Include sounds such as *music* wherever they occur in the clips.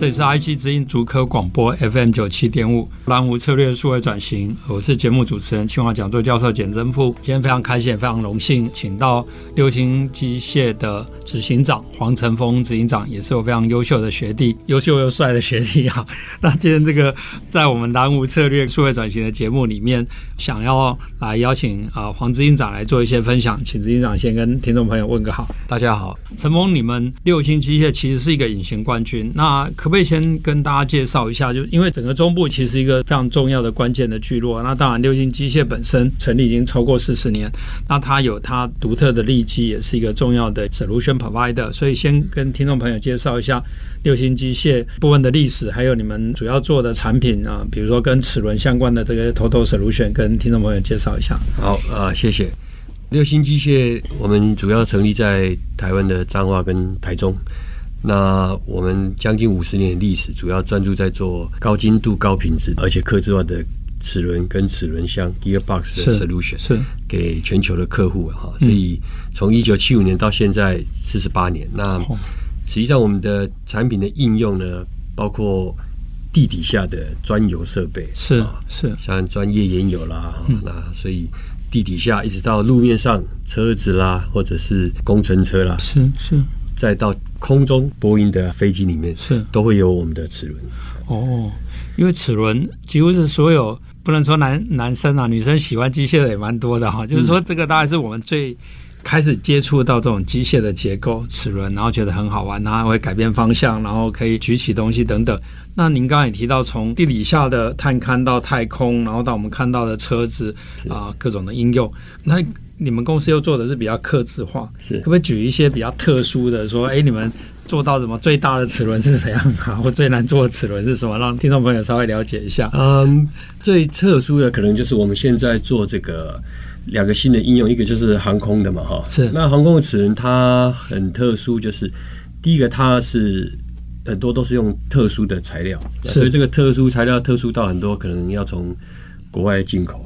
这里是 IC 之音竹科广播 FM 九七点五蓝湖策略数位转型，我是节目主持人清华讲座教授简真富。今天非常开心，也非常荣幸，请到六星机械的执行长黄承峰执行长，也是我非常优秀的学弟，优秀又帅的学弟啊。*laughs* 那今天这个在我们蓝湖策略数位转型的节目里面，想要来邀请啊黄执行长来做一些分享，请执行长先跟听众朋友问个好。大家好，承峰，你们六星机械其实是一个隐形冠军，那可。可不可以先跟大家介绍一下？就因为整个中部其实一个非常重要的关键的聚落。那当然，六星机械本身成立已经超过四十年，那它有它独特的利基，也是一个重要的 solution provider。所以，先跟听众朋友介绍一下六星机械部分的历史，还有你们主要做的产品啊，比如说跟齿轮相关的这个 total solution，跟听众朋友介绍一下。好啊，谢谢。六星机械，我们主要成立在台湾的彰化跟台中。那我们将近五十年的历史，主要专注在做高精度、高品质，而且客制化的齿轮跟齿轮箱 （gearbox） 的 solution，是，是给全球的客户哈。所以从一九七五年到现在四十八年，那实际上我们的产品的应用呢，包括地底下的专油设备，是是像专业研油啦，那所以地底下一直到路面上车子啦，或者是工程车啦，是是。再到空中，波音的飞机里面是都会有我们的齿轮哦，因为齿轮几乎是所有不能说男男生啊，女生喜欢机械的也蛮多的哈。就是说，这个大概是我们最开始接触到这种机械的结构齿轮，然后觉得很好玩，然后会改变方向，然后可以举起东西等等。那您刚刚也提到，从地底下的探勘到太空，然后到我们看到的车子啊，各种的应用，那。你们公司又做的是比较客制化，是可不可以举一些比较特殊的说？哎，你们做到什么最大的齿轮是怎样啊？*laughs* 或最难做的齿轮是什么？让听众朋友稍微了解一下。嗯，最特殊的可能就是我们现在做这个两个新的应用，一个就是航空的嘛，哈，是。那航空的齿轮它很特殊，就是第一个它是很多都是用特殊的材料，所以这个特殊材料特殊到很多可能要从国外进口。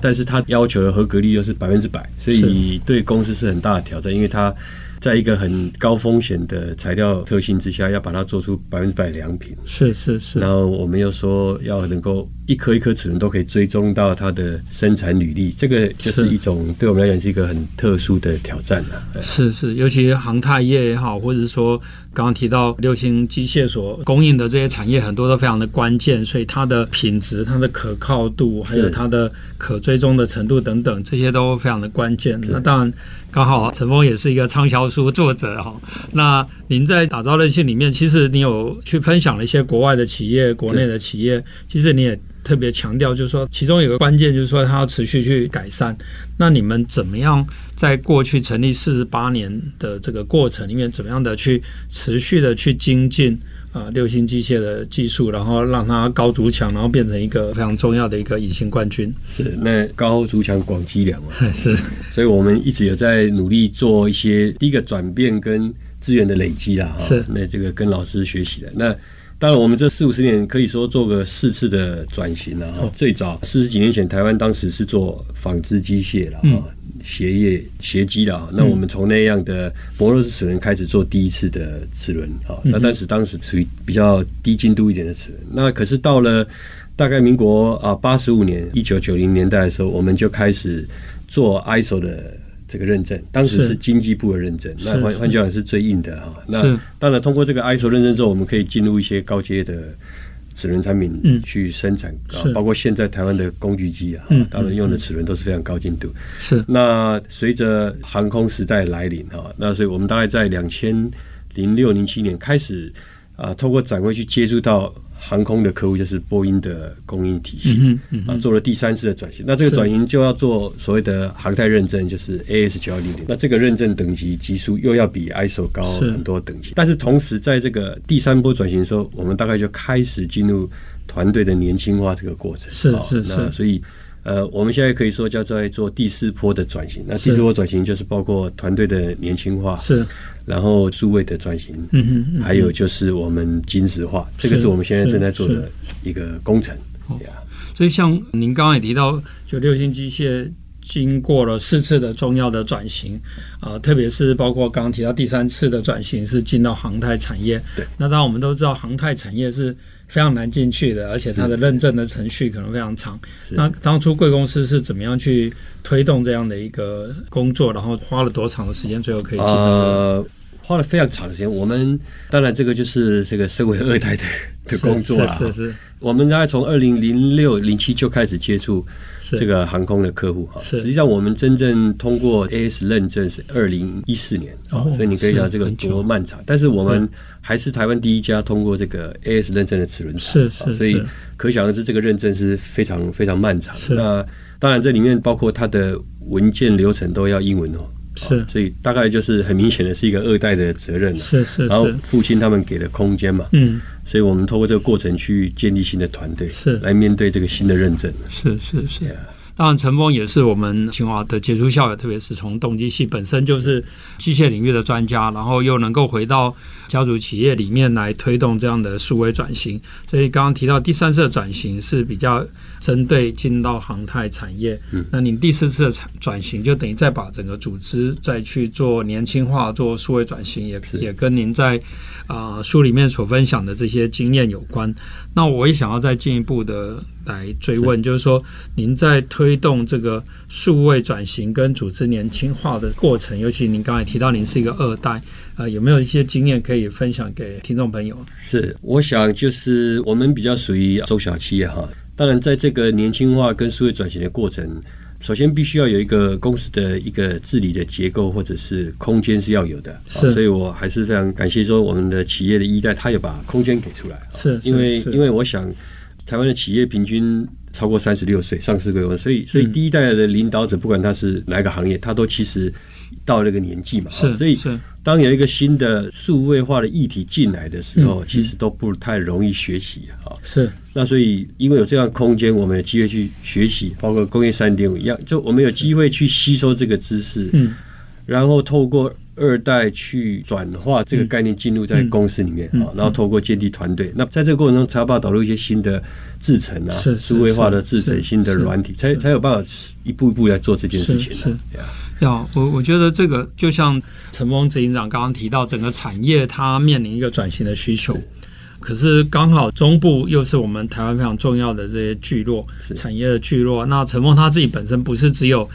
但是它要求的合格率又是百分之百，所以对公司是很大的挑战，因为它在一个很高风险的材料特性之下，要把它做出百分之百良品。是是是。然后我们又说要能够一颗一颗齿轮都可以追踪到它的生产履历，这个就是一种对我们来讲是一个很特殊的挑战了。是是，尤其航太业也好，或者是说。刚刚提到六星机械所供应的这些产业很多都非常的关键，所以它的品质、它的可靠度，还有它的可追踪的程度等等，这些都非常的关键。那当然，刚好陈峰也是一个畅销书作者哈。那您在打造韧性里面，其实你有去分享了一些国外的企业、国内的企业，其实你也特别强调，就是说其中有个关键，就是说它要持续去改善。那你们怎么样？在过去成立四十八年的这个过程里面，怎么样的去持续的去精进啊六星机械的技术，然后让它高足强，然后变成一个非常重要的一个隐形冠军。是，那高足强广积粮嘛？*laughs* 是，所以我们一直有在努力做一些第一个转变跟资源的累积啦。是，那这个跟老师学习的。那当然，我们这四五十年可以说做个四次的转型了哈。最早四十几年前，台湾当时是做纺织机械了哈。鞋业鞋机了，那我们从那样的摩洛斯齿轮开始做第一次的齿轮啊，那但是当时属于比较低精度一点的齿轮，那可是到了大概民国啊八十五年一九九零年代的时候，我们就开始做 ISO 的这个认证，当时是经济部的认证，那换换句话是最硬的哈。那当然通过这个 ISO 认证之后，我们可以进入一些高阶的。齿轮产品去生产，嗯、包括现在台湾的工具机啊，当然用的齿轮都是非常高精度。是。那随着航空时代来临哈，那所以我们大概在两千零六零七年开始啊，透过展会去接触到航空的客户就是波音的供应体系，嗯嗯、啊，做了第三次的转型。那这个转型就要做所谓的航太认证，就是 AS 九幺零零。那这个认证等级级数又要比 ISO 高很多等级。是但是同时在这个第三波转型的时候，我们大概就开始进入团队的年轻化这个过程。是是是。那所以呃，我们现在可以说叫做做第四波的转型。那第四波转型就是包括团队的年轻化。是。然后数位的转型，嗯哼，嗯哼，还有就是我们金石化，这个是我们现在正在做的一个工程。所以像您刚刚也提到，就六星机械经过了四次的重要的转型，啊、呃，特别是包括刚刚提到第三次的转型是进到航太产业。对，那当然我们都知道航太产业是非常难进去的，而且它的认证的程序可能非常长。那当初贵公司是怎么样去推动这样的一个工作，然后花了多长的时间，最后可以进？呃，花了非常长的时间。我们当然这个就是这个身为二代的 *laughs* 的工作啊。是是，是是。我们大概从二零零六零七就开始接触这个航空的客户哈。实际上我们真正通过 AS 认证是二零一四年，哦所以你可以讲这个多漫长。但是我们还是台湾第一家通过这个 AS 认证的齿轮厂，是是。所以可想而知，这个认证是非常非常漫长。那当然这里面包括它的文件流程都要英文哦。是。所以大概就是很明显的是一个二代的责任。是是。然后父亲他们给的空间嘛。嗯。所以我们透过这个过程去建立新的团队，是来面对这个新的认证。是是是。当然，陈峰也是我们清华的杰出校友，特别是从动机系本身就是机械领域的专家，然后又能够回到家族企业里面来推动这样的数位转型。所以刚刚提到第三次的转型是比较针对进到航太产业。嗯，那您第四次的转转型就等于再把整个组织再去做年轻化、做数位转型，也也跟您在啊、呃、书里面所分享的这些经验有关。那我也想要再进一步的来追问，是就是说，您在推动这个数位转型跟组织年轻化的过程，尤其您刚才提到您是一个二代，呃，有没有一些经验可以分享给听众朋友？是，我想就是我们比较属于中小企业哈，当然在这个年轻化跟数位转型的过程。首先，必须要有一个公司的一个治理的结构或者是空间是要有的，是，所以我还是非常感谢说我们的企业的一代，他也把空间给出来，是，因为因为我想台湾的企业平均超过三十六岁上市柜，所以所以第一代的领导者不管他是哪一个行业，他都其实到那个年纪嘛，是，所以当有一个新的数位化的议题进来的时候，其实都不太容易学习啊，是。那所以，因为有这样的空间，我们有机会去学习，包括工业三点五一样，就我们有机会去吸收这个知识，嗯，然后透过二代去转化这个概念进入在公司里面啊，然后透过建立团队，那在这个过程中才要把导入一些新的制程啊，数位化的制程、新的软体，才才有办法一步一步来做这件事情。是，要我我觉得这个就像陈峰执行长刚刚提到，整个产业它面临一个转型的需求。可是刚好中部又是我们台湾非常重要的这些聚落，产业的聚落。那陈峰他自己本身不是只有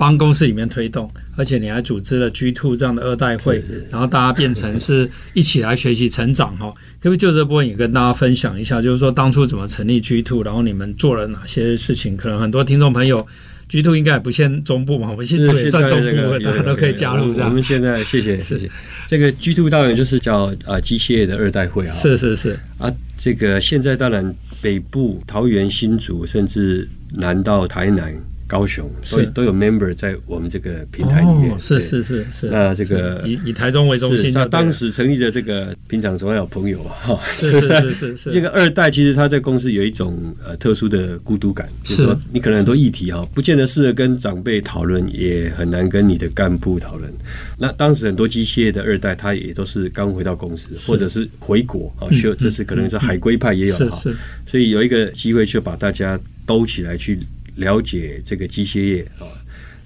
帮公司里面推动，而且你还组织了 G Two 这样的二代会，然后大家变成是一起来学习成长哈。可不可以就这部分也跟大家分享一下，就是说当初怎么成立 G Two，然后你们做了哪些事情？可能很多听众朋友。G two 应该也不限中部嘛，我们现在也算中部，大家都可以加入这样。我们现在谢谢谢谢，这个 G two 当然就是叫啊机械的二代会啊，是是是啊，这个现在当然北部桃园新竹，甚至南到台南。高雄所以都有 member 在我们这个平台里面，是是是是。那这个以以台中为中心，那当时成立的这个平常总要有朋友哈，是是是是。*laughs* 这个二代其实他在公司有一种呃特殊的孤独感，就是说你可能很多议题哈，不见得适合跟长辈讨论，也很难跟你的干部讨论。那当时很多机械的二代，他也都是刚回到公司，或者是回国啊，需要就是可能是海归派也有哈，所以有一个机会就把大家兜起来去。了解这个机械业啊，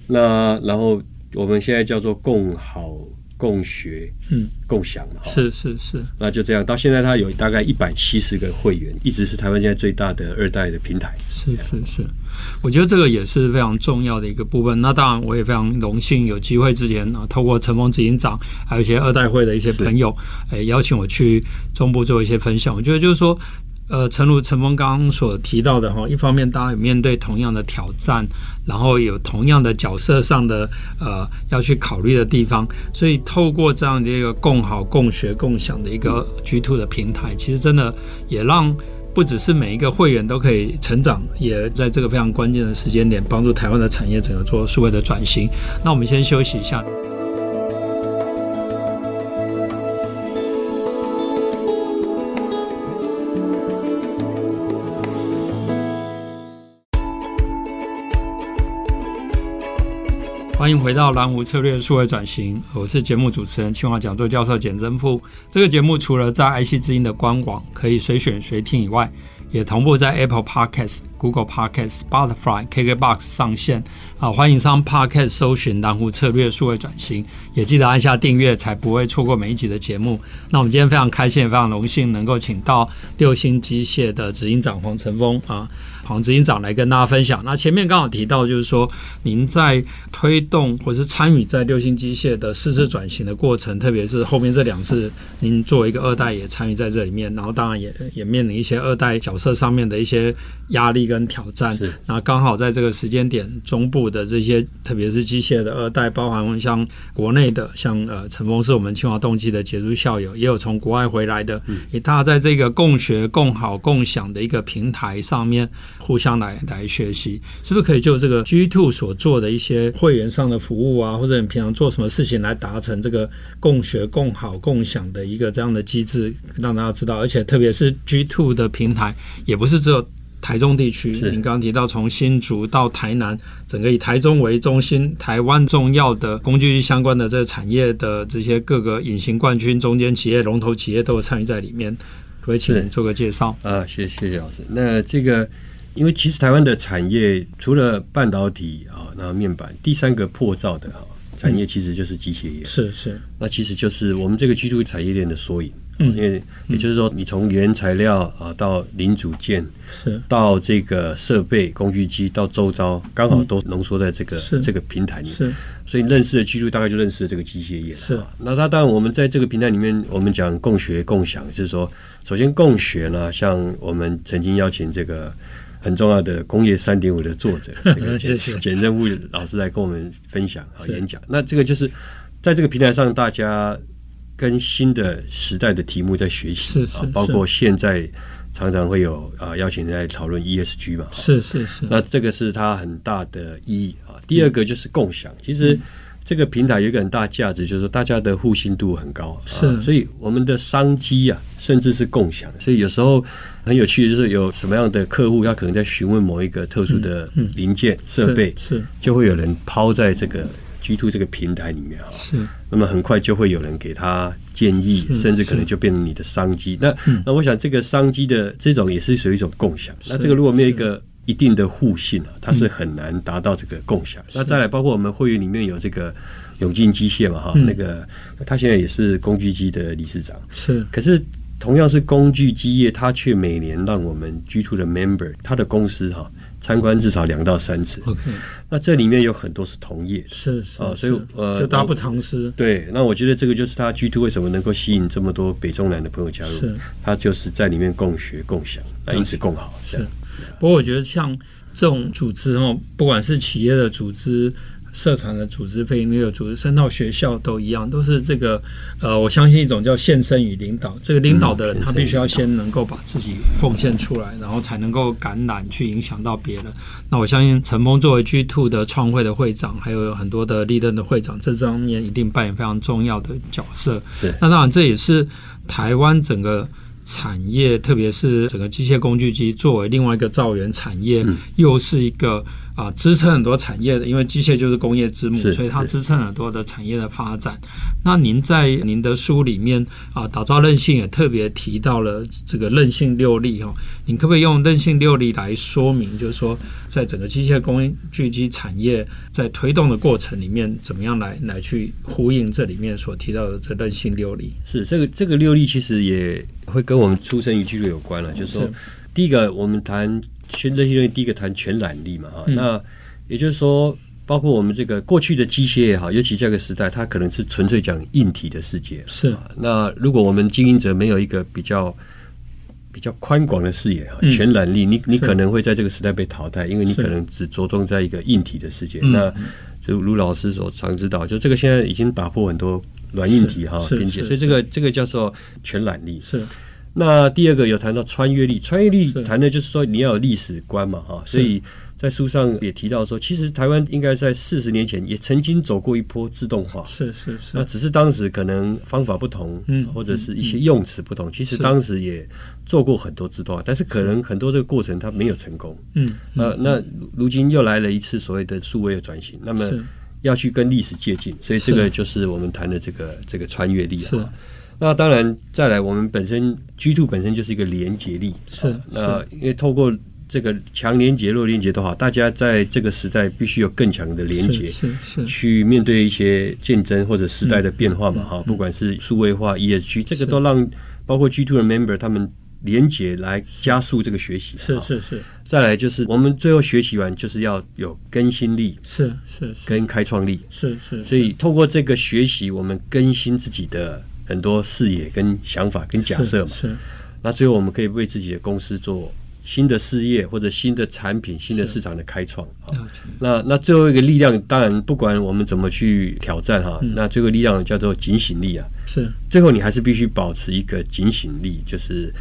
那然后我们现在叫做共好共学，嗯，共享嘛，是是是，那就这样，到现在它有大概一百七十个会员，一直是台湾现在最大的二代的平台。是是是，我觉得这个也是非常重要的一个部分。那当然，我也非常荣幸有机会之前啊，透过陈峰执行长，还有一些二代会的一些朋友，哎，邀请我去中部做一些分享。我觉得就是说。呃，诚如陈峰刚刚所提到的哈，一方面大家有面对同样的挑战，然后有同样的角色上的呃要去考虑的地方，所以透过这样的一个共好、共学、共享的一个 G Two 的平台，其实真的也让不只是每一个会员都可以成长，也在这个非常关键的时间点帮助台湾的产业整个做数位的转型。那我们先休息一下。欢迎回到蓝湖策略数位转型，我是节目主持人清华讲座教授简真富。这个节目除了在 iC 之音的官网可以随选随听以外，也同步在 Apple Podcast、Google Podcast、Spotify、KKBox 上线。啊，欢迎上 Podcast 搜寻蓝湖策略数位转型，也记得按下订阅，才不会错过每一集的节目。那我们今天非常开心，也非常荣幸能够请到六星机械的执行长黄承峰啊。黄执行长来跟大家分享。那前面刚好提到，就是说您在推动或是参与在六星机械的四次转型的过程，特别是后面这两次，您作为一个二代也参与在这里面，然后当然也也面临一些二代角色上面的一些压力跟挑战。是。那刚好在这个时间点，中部的这些特别是机械的二代，包含像国内的，像呃陈峰是我们清华动机的杰出校友，也有从国外回来的，也大家在这个共学、共好、共享的一个平台上面。互相来来学习，是不是可以就这个 G Two 所做的一些会员上的服务啊，或者你平常做什么事情来达成这个共学、共好、共享的一个这样的机制，让大家知道。而且特别是 G Two 的平台，也不是只有台中地区。您刚刚提到从新竹到台南，整个以台中为中心，台湾重要的工具相关的这个产业的这些各个隐形冠军、中间企业、龙头企业都有参与在里面。可不可以请您做个介绍？啊，谢谢谢谢老师。那这个。因为其实台湾的产业除了半导体啊，然后面板，第三个破造的哈产业其实就是机械业。是是，那其实就是我们这个居住产业链的缩影。嗯，因为也就是说，你从原材料啊到零组件，是到这个设备工具机到周遭，刚好都浓缩在这个这个平台里面。是，所以认识的居住大概就认识了这个机械业。是，那它当然我们在这个平台里面，我们讲共学共享，就是说，首先共学呢，像我们曾经邀请这个。很重要的工业三点五的作者，*laughs* 这个简任务老师来跟我们分享和演讲。那这个就是在这个平台上，大家跟新的时代的题目在学习啊，包括现在常常会有啊邀请人来讨论 ESG 嘛，是是是。那这个是它很大的意义啊。第二个就是共享，其实这个平台有一个很大价值，就是说大家的互信度很高，是。所以我们的商机啊，甚至是共享。所以有时候。很有趣的就是有什么样的客户，他可能在询问某一个特殊的零件设备，是就会有人抛在这个 G Two 这个平台里面哈。是，那么很快就会有人给他建议，甚至可能就变成你的商机。那那我想这个商机的这种也是属于一种共享。那这个如果没有一个一定的互信啊，它是很难达到这个共享。那再来，包括我们会员里面有这个永进机械嘛哈，那个他现在也是工具机的理事长。是，可是。同样是工具机业，它却每年让我们 G Two 的 member，他的公司哈参观至少两到三次。OK，那这里面有很多是同业，是是啊，所以呃，就大不偿失。对，那我觉得这个就是他 G Two 为什么能够吸引这么多北中南的朋友加入，是，他就是在里面共学共享，那因此共好。是，不过我觉得像这种组织哦，不管是企业的组织。社团的组织、非营利的组织，升到学校都一样，都是这个呃，我相信一种叫献身与领导。这个领导的人，他必须要先能够把自己奉献出来，然后才能够感染去影响到别人。那我相信陈峰作为 G Two 的创会的会长，还有很多的历任的会长，这方面一定扮演非常重要的角色。那当然这也是台湾整个产业，特别是整个机械工具机作为另外一个造园产业，又是一个。啊，支撑很多产业的，因为机械就是工业之母，所以它支撑很多的产业的发展。那您在您的书里面啊，打造韧性也特别提到了这个韧性六力哈。你可不可以用韧性六力来说明，就是说在整个机械工具机产业在推动的过程里面，怎么样来来去呼应这里面所提到的这韧性六力？是这个这个六力其实也会跟我们出生于 G2 有关了，就是说第一个我们谈。全韧性六力第一个谈全染力嘛哈，嗯、那也就是说，包括我们这个过去的机械也好，尤其这个时代，它可能是纯粹讲硬体的世界。是，那如果我们经营者没有一个比较比较宽广的视野哈，全染力，你你可能会在这个时代被淘汰，因为你可能只着重在一个硬体的世界。那就卢老师所常知道，就这个现在已经打破很多软硬体哈边界，所以这个这个叫做全染力。是。那第二个有谈到穿越力，穿越力谈的就是说你要有历史观嘛，哈，所以。在书上也提到说，其实台湾应该在四十年前也曾经走过一波自动化，是是是。那只是当时可能方法不同，嗯，或者是一些用词不同。其实当时也做过很多自动化，但是可能很多这个过程它没有成功，嗯。呃，那如今又来了一次所谓的数位的转型，那么要去跟历史接近，所以这个就是我们谈的这个这个穿越力啊。那当然再来，我们本身 G two 本身就是一个连结力，是。那因为透过这个强连结、弱连结都好，大家在这个时代必须有更强的连结，是是，去面对一些竞争或者时代的变化嘛哈。不管是数位化、ESG，这个都让包括 G two 的 member 他们连结来加速这个学习。是是是。再来就是我们最后学习完，就是要有更新力，是是，跟开创力，是是。所以透过这个学习，我们更新自己的很多视野、跟想法、跟假设嘛。是。那最后我们可以为自己的公司做。新的事业或者新的产品、新的市场的开创啊，那那最后一个力量，当然不管我们怎么去挑战哈，那最后力量叫做警醒力啊。是，最后你还是必须保持一个警醒力，就是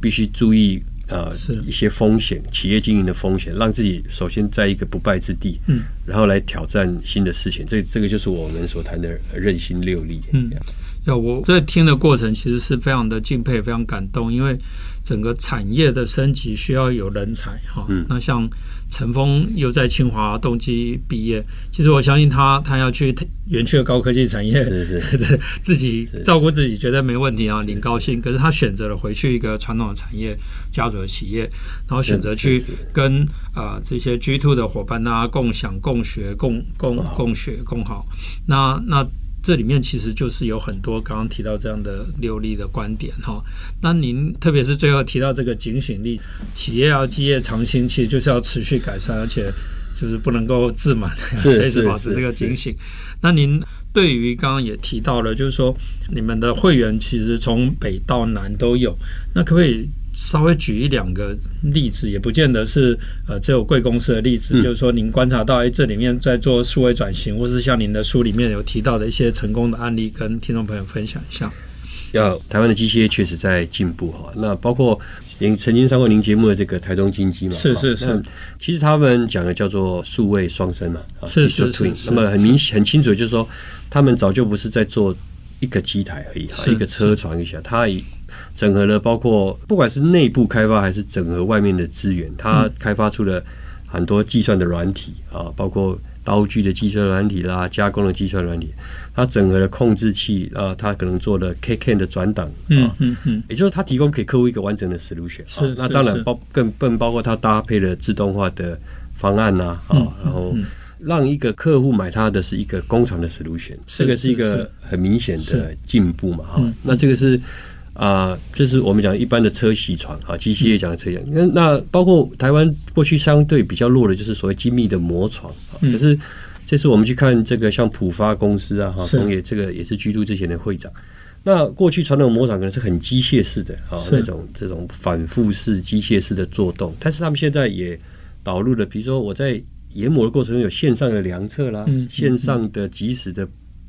必须注意呃一些风险，企业经营的风险，让自己首先在一个不败之地，嗯，然后来挑战新的事情。这这个就是我们所谈的任性六力。嗯，要我在听的过程，其实是非常的敬佩，非常感动，因为。整个产业的升级需要有人才哈，嗯、那像陈峰又在清华动机毕业，其实我相信他他要去园区的高科技产业，是 *laughs* 是是自己照顾自己觉得没问题啊，领高薪。可是他选择了回去一个传统的产业家族的企业，然后选择去跟呃这些 G two 的伙伴啊共享、共学、共共共学、共好。那那。这里面其实就是有很多刚刚提到这样的六力的观点哈。那您特别是最后提到这个警醒力，企业要基业长青，其实就是要持续改善，而且就是不能够自满，*laughs* 随时保持这个警醒。那您对于刚刚也提到了，就是说你们的会员其实从北到南都有，那可不可以？稍微举一两个例子，也不见得是呃只有贵公司的例子，嗯、就是说您观察到，哎，这里面在做数位转型，或是像您的书里面有提到的一些成功的案例，跟听众朋友分享一下。要台湾的机械确实在进步哈，那包括您曾经上过您节目的这个台东金机嘛，是是是，其实他们讲的叫做数位双生嘛，是是是，那么很明很清楚，就是说他们早就不是在做一个机台而已，是一个车床一下，他以。整合了包括不管是内部开发还是整合外面的资源，它开发出了很多计算的软体啊，包括刀具的计算软体啦，加工的计算软体，它整合了控制器啊，它可能做了 K-CAN 的转档，嗯嗯嗯，也就是它提供给客户一个完整的 solution。是，那当然包更更包括它搭配了自动化的方案呐，啊，然后让一个客户买它的是一个工厂的 solution，这个是一个很明显的进步嘛，哈，那这个是。啊，这是我们讲一般的车铣床啊，机械也讲的车铣。那那包括台湾过去相对比较弱的，就是所谓精密的磨床啊。可是这次我们去看这个像浦发公司啊，哈，同业这个也是居住之前的会长。那过去传统磨床可能是很机械式的啊，那种这种反复式机械式的做动，但是他们现在也导入了，比如说我在研磨的过程中有线上的量测啦，线上的及时的。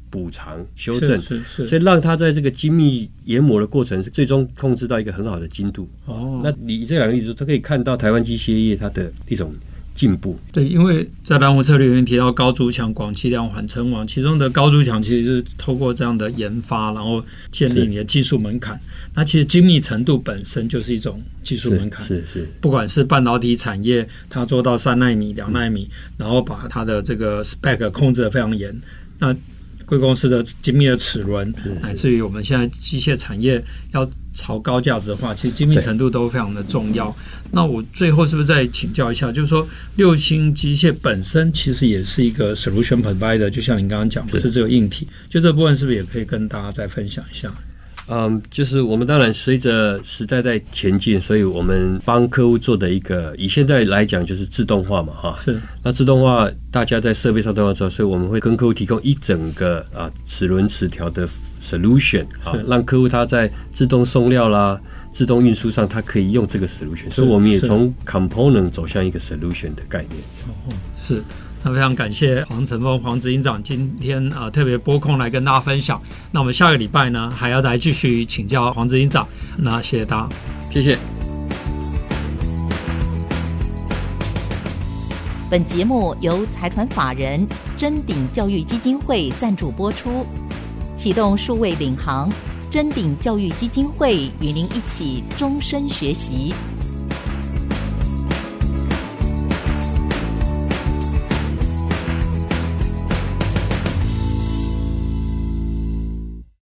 补偿修正，是是是，所以让它在这个精密研磨的过程，是最终控制到一个很好的精度。哦，那你这两个例子，他可以看到台湾机械业它的一种进步。对，因为在蓝湖策略里面提到高筑墙、广积量、缓称王，其中的高筑墙其实是透过这样的研发，然后建立你的技术门槛。那其实精密程度本身就是一种技术门槛。是是，是，不管是半导体产业，它做到三纳米、两纳米，嗯、然后把它的这个 spec 控制的非常严。那贵公司的精密的齿轮，乃至于我们现在机械产业要朝高价值化，其实精密程度都非常的重要。那我最后是不是再请教一下，就是说六星机械本身其实也是一个 solution provider，就像您刚刚讲，不是只有硬体，就这部分是不是也可以跟大家再分享一下？嗯，就是我们当然随着时代在前进，所以我们帮客户做的一个，以现在来讲就是自动化嘛，哈。是。那自动化，大家在设备上都要做，所以我们会跟客户提供一整个啊齿轮齿条的 solution 啊，让客户他在自动送料啦、自动运输上，他可以用这个 solution。所以我们也从 component 走向一个 solution 的概念。哦，是。那非常感谢黄成峰黄执行长今天啊、呃、特别拨空来跟大家分享。那我们下个礼拜呢还要来继续请教黄执行长。那谢谢大家，谢谢。本节目由财团法人臻鼎教育基金会赞助播出。启动数位领航，臻鼎教育基金会与您一起终身学习。